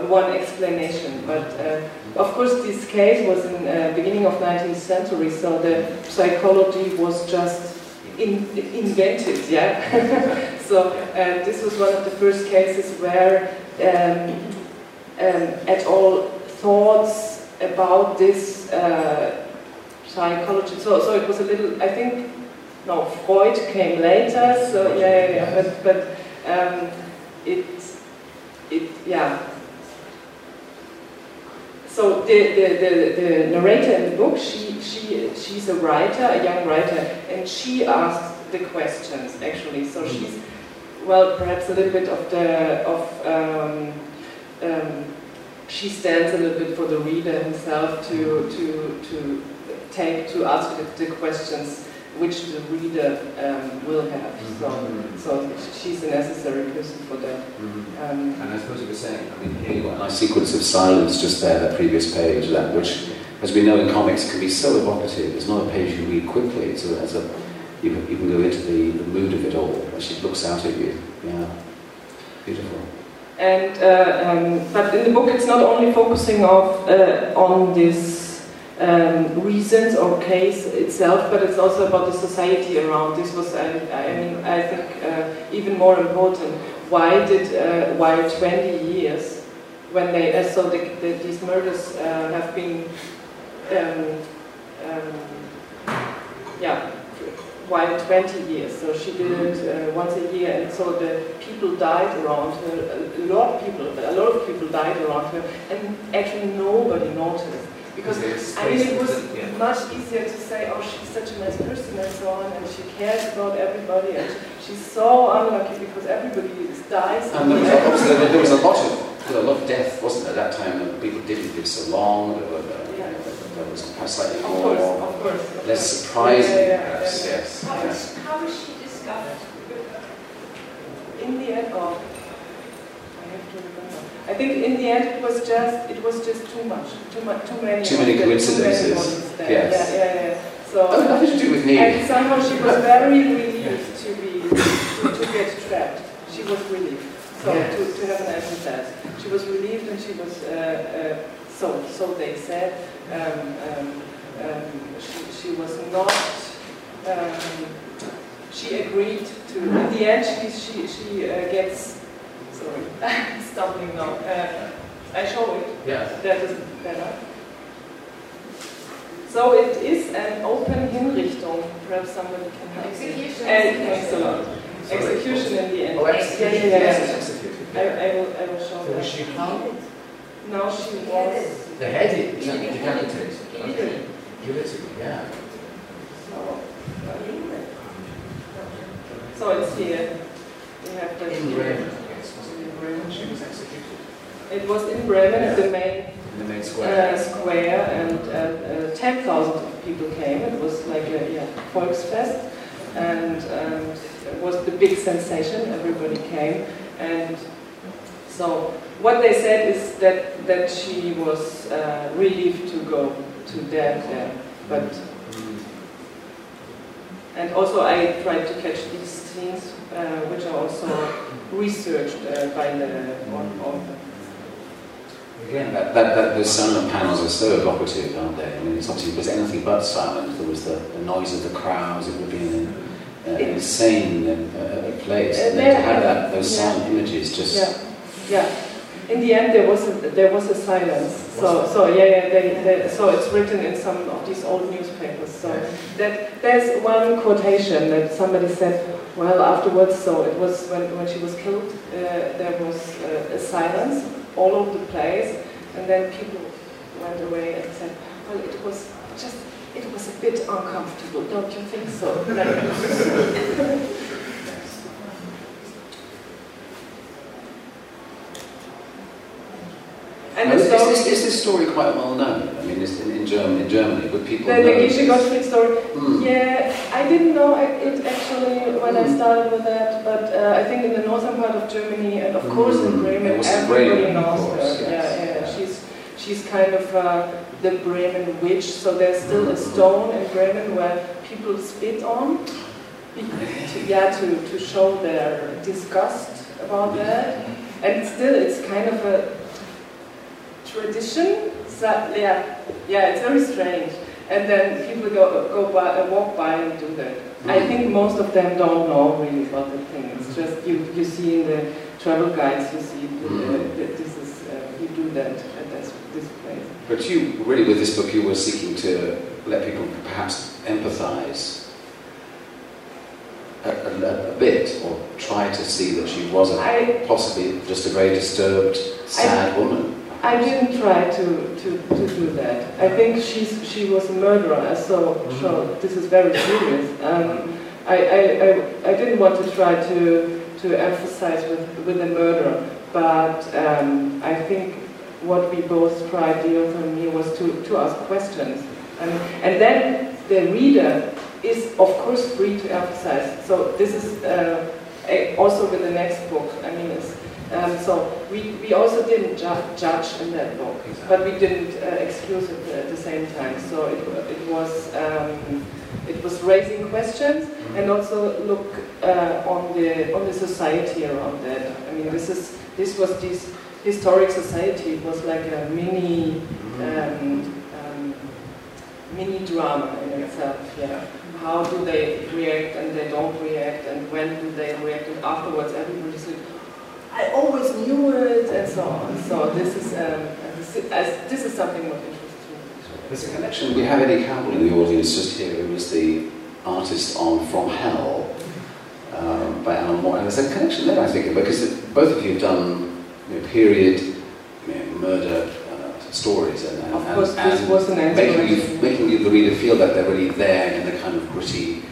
one explanation. But uh, of course, this case was in uh, beginning of 19th century, so the psychology was just in, invented. Yeah. so uh, this was one of the first cases where um, um, at all thoughts about this uh, psychology. So, so it was a little. I think no, Freud came later. So yeah, yeah, yeah. But but um, it it yeah. So the, the, the, the narrator in the book, she, she, she's a writer, a young writer, and she asked the questions actually. So she's, well, perhaps a little bit of the, of, um, um, she stands a little bit for the reader himself to, to, to take, to ask the, the questions which the reader um, will have. So, so she's a necessary person for that. Mhm. Um, And I suppose you were saying, I mean, here you've got a nice sequence of silence just there, that previous page, that which, as we know in comics, can be so evocative. It's not a page you read quickly. It's a, it's a you, can- you can go into the, the mood of it all as she looks out at you. Yeah, beautiful. And uh, um, but in the book, it's not only focusing of, uh, on this um, reasons or case itself, but it's also about the society around. This was, I, I mean, I think uh, even more important. Why did uh, why 20 years when they uh, so the, the, these murders uh, have been um, um, yeah why 20 years? So she did it uh, once a year, and so the people died around her. A lot of people, a lot of people died around her, and actually nobody noticed because I mean it was much easier to say, oh, she's such a nice person and so on, and she cares about everybody, and she's so unlucky because everybody dies. And there was, obviously, there, was a lot of there was a lot of death, wasn't there, at that time when people didn't live so long. There, were, uh, Yeah. Was perhaps slightly Of more, course, of course. less surprising, Yeah, yeah, perhaps. yeah. Yes. How yes. was, how was she discovered? In the end, oh, I have to remember. I think in the end it was just it was just too much, too much, too many. Too many coincidences. Too many. Yes. Yeah, yeah, yeah. So. Oh, nothing to do with me. And somehow she was very relieved to be to, to get trapped. She was relieved. So Yes. to, to have an empathize. She was relieved and she was uh, uh, so so they said she, she was not um, she agreed to in the end she she, she uh, gets sorry stumbling now. Uh, I show it. Yeah. That is better. So it is an open Hinrichtung. Perhaps somebody can help. Execution. Uh, thanks a lot. Execution in the end. Oh, execution. yeah, yeah, Yes, yeah. it's executed. I, I will, I will show So was that. she hung? Now she was. Beheaded, exactly, decapitated. Guillotined. Okay. Guillotine, yeah. So, so it's here. We have the. In Bremen, yes, was it in Bremen she was executed? It was in Bremen at the main In the main square. uh, square, and uh, uh, 10,000 people came. It was like a yeah, Volksfest, and um, it was the big sensation. Everybody came, and so what they said is that that she was uh, relieved to go to death there, but. And also, I tried to catch these scenes, uh, which are also researched uh, by the author. Again, that, that, that, those silent panels are so evocative, aren't they? I mean, it's obviously, if it was anything but silent. There was the, the noise of the crowds. It would be an, uh, an insane uh, place. And then to have that, those Yeah. silent images just... Yeah, yeah. In the end, there was a, there was a silence. So so yeah, yeah. They, they, so it's written in some of these old newspapers. So that there's one quotation that somebody said. Well, afterwards, so it was when when she was killed. Uh, there was uh, a silence all over the place, and then people went away and said, "Well, it was just." It was a bit uncomfortable, don't you think so? and Now, the is, story- this, is this story quite well known? I mean, is in, in, Germany, in Germany, would people The, know the this? Gottfried story. Hmm. Yeah, I didn't know it actually when I Mm. started with that, but uh, I think in the northern part of Germany and of course in Mm. Bremen, everybody knows her. yes. Yeah, yeah, she's she's kind of uh, the Bremen witch. So there's still a stone in Bremen where people spit on, to, yeah, to to show their disgust about that, and still it's kind of a tradition. Yeah, yeah, it's very strange. And then people go go by, uh, walk by and do that. I Mm. think most of them don't know really about the thing. It's just you you see in the travel guides, you see that, uh, Mm. that this is uh, you do that at this, this place. But you, really, with this book, you were seeking to let people perhaps empathize a, a, a bit, or try to see that she was a, I possibly just a very disturbed, sad woman. I didn't try to, to, to do that. I think she's she was a murderer, so so this is very serious. Um, I, I, I, I didn't want to try to to emphasize with with the murder, but um, I think what we both tried, the author and me, was to, to ask questions, and and then the reader is of course free to emphasize. So this is uh, also with the next book. I mean, it's, um, so we, we also didn't ju- judge in that book, but we didn't uh, excuse it at the same time. So it, it was um, it was raising questions and also look uh, on the on the society around that. I mean, this is this was this historic society. It was like a mini um, um, mini drama in itself. Yeah, how do they react and they don't react, and when do they react? And afterwards, everybody said, "I always knew it," and so on. So this is um, this, is, as- this is something what interests me. There's a connection. We have Eddie Campbell in the audience just here, who was the artist on From Hell um, by Alan Moore. And there's a connection there, I think, because it, both of you have done you know, period you know, murder uh, stories. And, and, Of course, and, this was an making, you, making you, the reader feel that they're really there in the kind of gritty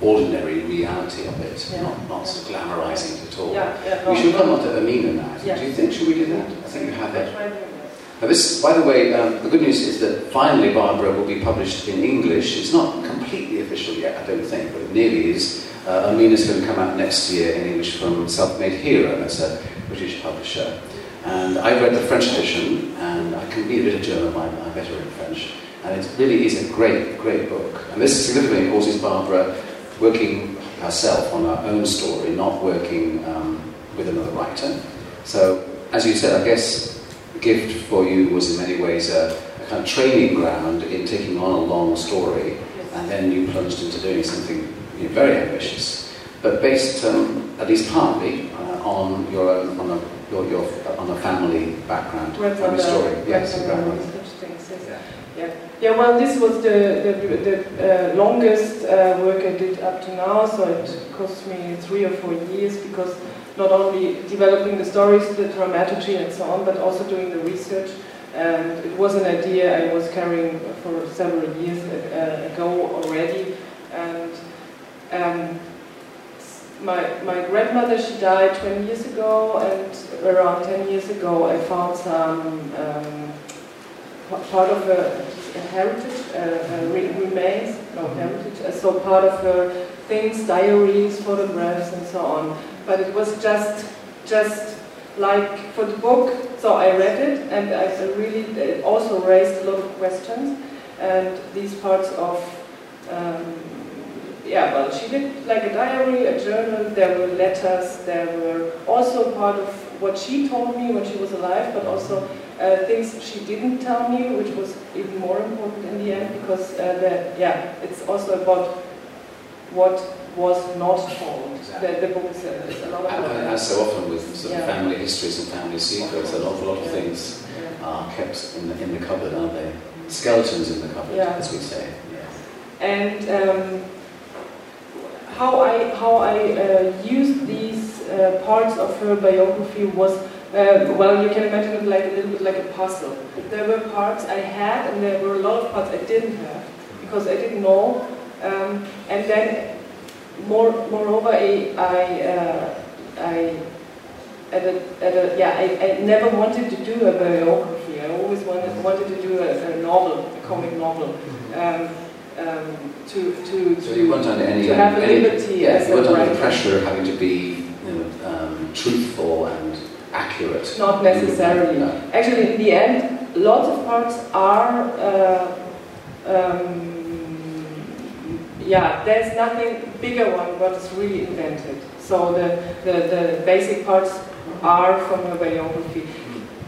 ordinary reality of it, Yeah. not, not of glamorizing it at all. Yeah, yeah. no, We should no. come on to Irmina now. Yeah. Do you think, should we do that? I think you have it. try doing that. Now this, by the way, um, the good news is that finally Barbara will be published in English. It's not completely official yet, I don't think, but it nearly is. Uh, Irmina's going to come out next year in English from SelfMadeHero. That's a British publisher. And I read the French edition, and I can read a bit of German, I'm I'm better in French. And it really is a great, great book. And this significantly, of course, is Barbara working herself on her own story, not working um, with another writer. So, as you said, I guess gift for you was in many ways a, a kind of training ground in taking on a long story, and then you plunged into doing something you know, very ambitious, but based um, at least partly uh, on your own, on a, your, your, on a family background, family story. Yes, your grandmother, grandmother. such things, yes. Yeah. Yeah. Well, this was the the, the uh, longest uh, work I did up to now. So it cost me three or four years because not only developing the stories, the dramaturgy, and so on, but also doing the research. And it was an idea I was carrying for several years uh, ago already. And um, my my grandmother she died 20 years ago, and around 10 years ago I found some. Um, part of her a heritage, uh, uh, re- remains, no heritage, uh, so part of her things, diaries, photographs, and so on. But it was just, just like for the book. So I read it, and I I really it also raised a lot of questions. And these parts of, um, yeah, well, she did like a diary, a journal. There were letters. There were also part of what she told me when she was alive, but also uh, things she didn't tell me, which was even more important in the end, because uh, the, yeah, it's also about what was not told. The, the book is a, is a lot about and as so often with sort of Yeah. family histories and family secrets, an awful lot of Yeah. things Yeah. are kept in the, in the cupboard, aren't they? Skeletons in the cupboard, as we say. And um, how I how I uh, used these uh, parts of her biography was uh, well, you can imagine it like a little bit like a puzzle. There were parts I had, and there were a lot of parts I didn't have because I didn't know. Um, and then, more moreover, I I, uh, I at a, at a, yeah, I, I never wanted to do a biography. I always wanted wanted to do a, a novel, a comic novel. Um, um, to to So to, you weren't under any, to have a any liberty yeah, you weren't under the pressure of having to be you know, um, truthful and accurate. Not necessarily. No. Actually, in the end, lots of parts are. Uh, um, yeah, there's nothing bigger one what is really invented. So the, the, the basic parts are from her biography.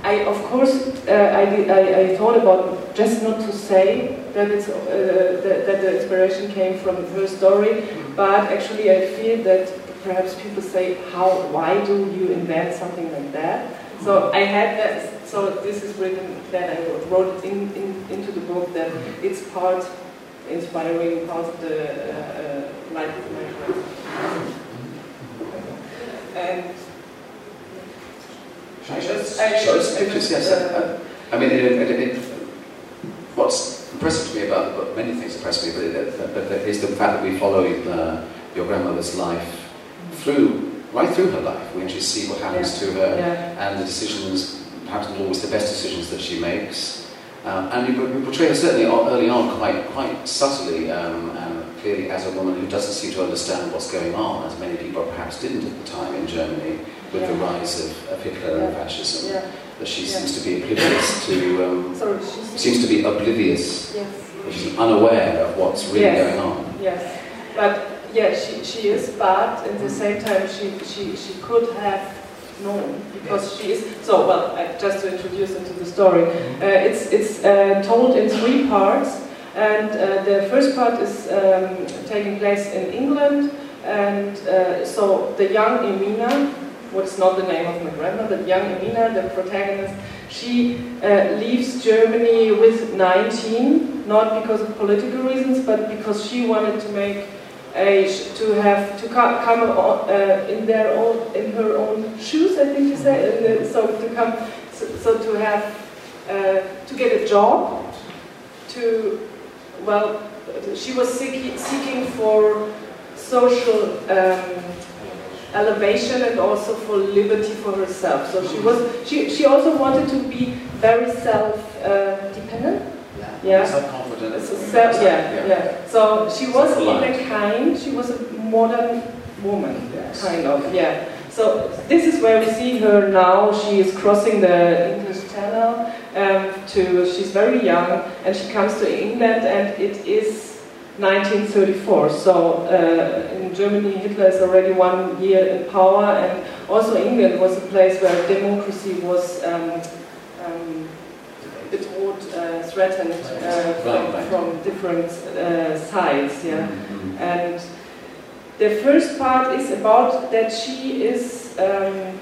I, of course, uh, I, I, I thought about just not to say that, it's, uh, that, that the inspiration came from her story, but actually I feel that perhaps people say, how, why do you invent something like that? So I had that, so this is written, that I wrote it in, in, into the book that it's part inspiring, part of the uh, uh, life of my friend. And I us- I- show us pictures? Yes. uh, I mean, it, it, it, what's impressive to me about many things impress me, but, it, but, is the fact that we follow uh, your grandmother's life through, right through her life. We actually see what happens to her yeah, and the decisions, perhaps not always the best decisions that she makes. Um, and you, you portray her certainly early on quite, quite subtly um, and clearly as a woman who doesn't seem to understand what's going on, as many people perhaps didn't at the time in Germany with the rise of, of Hitler and Yeah. fascism. yeah. That she Yeah. seems to be oblivious to, um, Sorry, seems to be oblivious, Yes. she's unaware of what's really Yes. going on. Yes, but yeah, she, she is, but at the same time she, she, she could have known because she is. So, well, uh, just to introduce into the story, uh, it's, it's uh, told in three parts, and uh, the first part is um, taking place in England, and uh, so the young Irmina, what's not the name of my grandmother, young Irmina, the protagonist, she uh, leaves Germany with 19, not because of political reasons, but because she wanted to make a to have to co- come uh, in their own in her own shoes. I think you say and, so to come so, so to have uh, to get a job to well she was seeking, seeking for social um, elevation and also for liberty for herself. So she was she, she also wanted to be very self uh, dependent. Yeah. So, so- yeah, yeah, So she was in a kind. She was a modern woman, Yes. kind of. Yeah. So this is where we see her now. She is crossing the English Channel. Um, to she's very young, and she comes to England, and it is 1934. So uh, in Germany, Hitler is already one year in power, and also England was a place where democracy was. Um, um, bedroht, uh, threatened uh, from, Right, from different uh, sides. Yeah, Mhm. and the first part is about that she is um,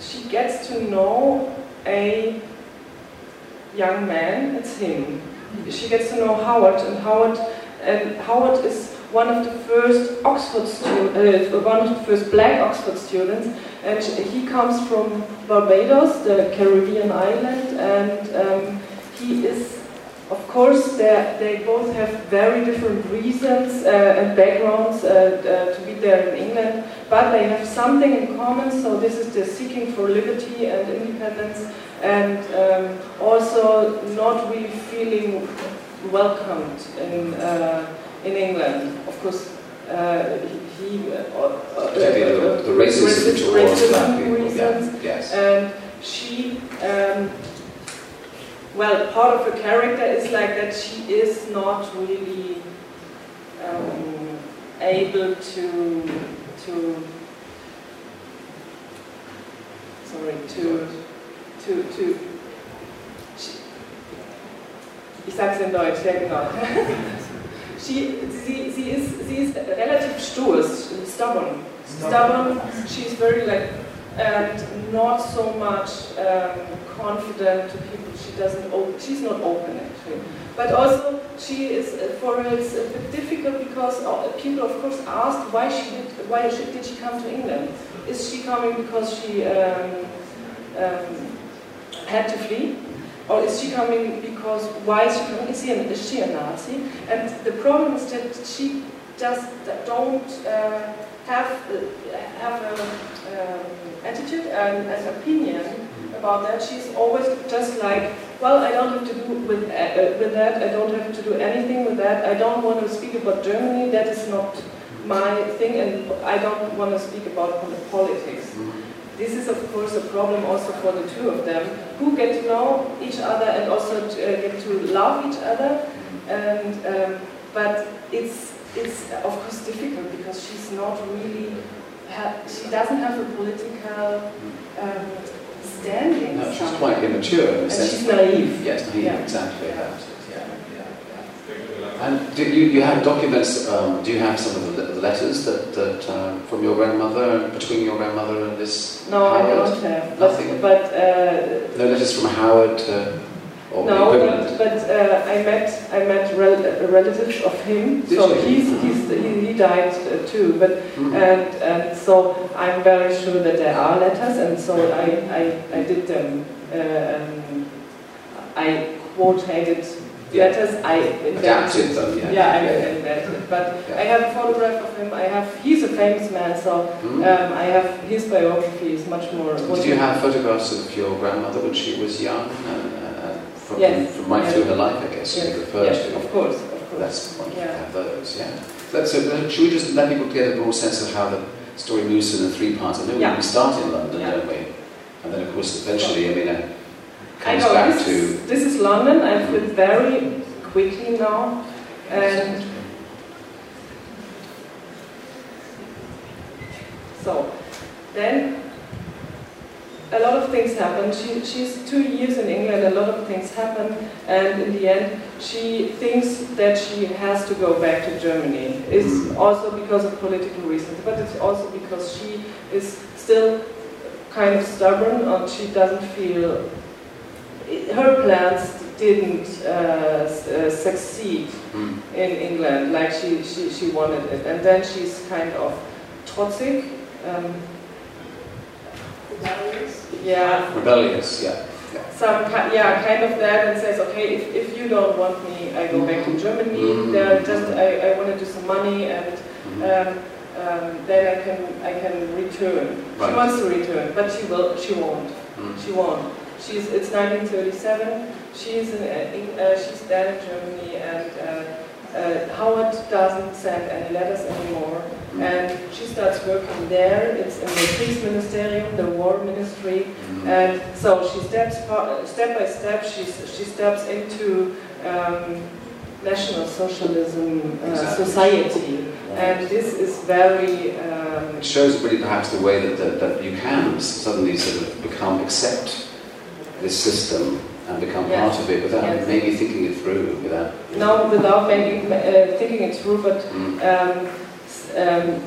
she gets to know a young man. It's him. She gets to know Howard, and Howard and Howard is one of the first Oxford stu- uh, one of the first black Oxford students, and he comes from Barbados, the Caribbean island, and um, he is, of course, they they both have very different reasons uh, and backgrounds uh, uh, to be there in England, but they have something in common. So this is the seeking for liberty and independence, and um, also not really feeling welcomed in uh, in England. Of course, uh, he. uh, uh, the, the racism racist- towards black people. Yeah. Yes. And she, um, well, part of her character is like that she is not really um, able to, to, sorry, to, to, to, ich sag's in Deutsch, ja genau. she, sie, sie, ist, sie ist relativ stur, stubborn. Stubborn, she's very like, and not so much um, confident to people. Doesn't, op- she's not open actually. But also, she is uh, for her it's a bit difficult because uh, people, of course, asked why she did, why she, did she come to England? Is she coming because she um, um, had to flee? Or is she coming because why is she coming? Is she, an, is she a Nazi? And the problem is that she just don't uh, have uh, have an um, attitude and an opinion about that. She's always just like, well, I don't have to do with uh, with that. I don't have to do anything with that. I don't want to speak about Germany. That is not my thing, and I don't want to speak about politics. This is, of course, a problem also for the two of them, who get to know each other and also to, uh, get to love each other. And um, but it's it's of course difficult because she's not really she doesn't have a political um, standing. No, she's quite immature in a and sense. she's naive. Yes, naive, Yeah. exactly. Yeah. Yeah, yeah, yeah. And do you, you have documents, um, do you have some of the, letters that, that um, from your grandmother, between your grandmother and this No, I don't have. But, Nothing? but uh, No letters from Howard to, or No, but, but uh, I met I met rel- relatives of him. Did so he's, he's he, he died uh, too. But Mhm. and and so I'm very sure that there are letters, and so I I, I did them. Um, I quoted Yeah. letters. I invented. them, yeah. Yeah, I Yeah. invented. But Yeah. I have a photograph of him. I have. He's a famous man, so Mhm. um, I have his biography is much more. Did you have photographs of your grandmother when she was young? Uh, from, Yes. from right through her life, I guess, you Yes, refer yes, to. of course, of course. That's wonderful to Yeah. have those, yeah. So, so should we just let people get a broad sense of how the story moves in the three parts? I know Yeah. we start in London, Yeah. don't we? And then, of course, eventually, I mean, it I comes know back this, to... is, this is London. I've mm. been very quickly now, and so then a lot of things happen. She, she's two years in England. A lot of things happen, and in the end, she thinks that she has to go back to Germany. It's Mm. also because of political reasons, but it's also because she is still kind of stubborn, and she doesn't feel her plans didn't uh, uh, succeed Mm. in England like she, she, she wanted it. And then she's kind of trotzig. Um, yeah. Rebellious, yeah. some yeah kind of that and says okay if, if you don't want me I go back to Germany Mhm. just I, I want to do some money and Mhm. um, um, then I can I can return Right. she wants to return but she will she won't Mm. she won't she's it's 1937 she's in, uh, in uh, she's there in Germany and uh, uh, Howard doesn't send any letters anymore Mm. and she starts working there it's in the Kriegsministerium the war ministry Mhm. and so she steps step by step. She she steps into um, national socialism uh, Exactly. society, and this is very. Um, It shows really perhaps the way that, that, that you can suddenly sort of become, accept this system and become Yes. part of it without Yes. maybe thinking it through, without... no, without maybe uh, thinking it through, but Mm. um, um,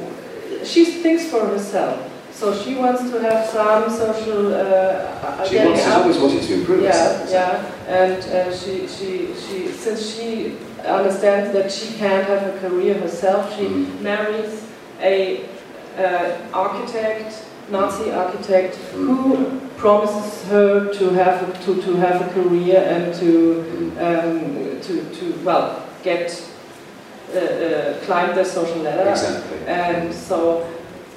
she thinks for herself. So she wants to have some social. Uh, She wants, she's always wanted to improve Yeah, herself. yeah, and uh, she, she, she, since she understands that she can't have a career herself, she Mm. marries a uh, architect, Nazi architect, who promises her to have a, to, to have a career and to um, to, to well get uh, uh, climb the social ladder. Exactly. And so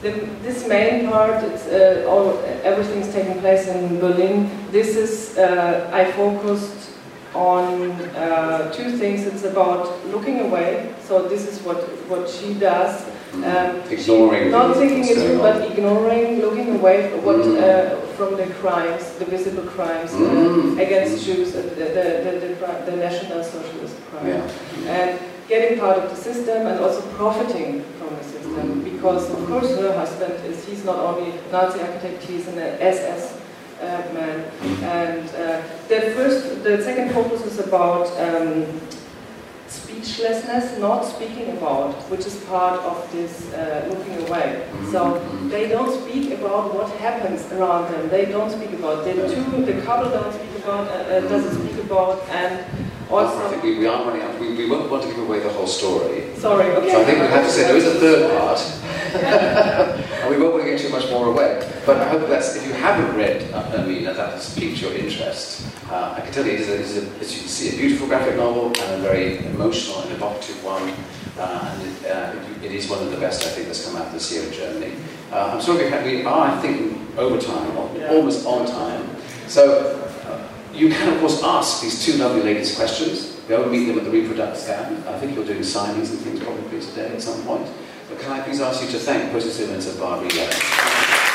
the, this main part, it's, uh, all, everything's taking place in Berlin. This is, uh, I focused on uh, two things. It's about looking away. So this is what, what she does. Mm. Um, Ignoring Not thinking it through, but ignoring, looking away from, what, Mm. uh, from the crimes, the visible crimes uh, Mm. against Mm. Jews, uh, the, the, the, the, national socialist crime Yeah. and getting part of the system and also profiting from the system Mm. because of course her husband is he's not only Nazi architect he's an SS uh, man and uh, the first the second focus is about um, speechlessness not speaking about which is part of this uh, looking away so Mm. they don't speak about what happens around them they don't speak about the two the couple don't speak about uh, uh, doesn't speak about and also I think we, we are running out. We, we won't want to give away the whole story. Sorry, okay. So I think we have to say there is a third part. and we won't want to give too much more away. But I hope that's, if you haven't read uh, Irmina, that has piqued your interest. Uh, I can tell you it is, a, it is a, as you can see, a beautiful graphic novel and a very emotional and evocative one. Uh, and it, uh, it, is one of the best, I think, that's come out this year in Germany. Uh, I'm sorry we, we are, I think, over time, Yeah. almost on time. So you can, of course, ask these two lovely ladies questions. Go and meet them at the Reprodukt stand. I think you're doing signings and things probably today at some point. But can I please ask you to thank Posy Simmonds and Barbie Yelin?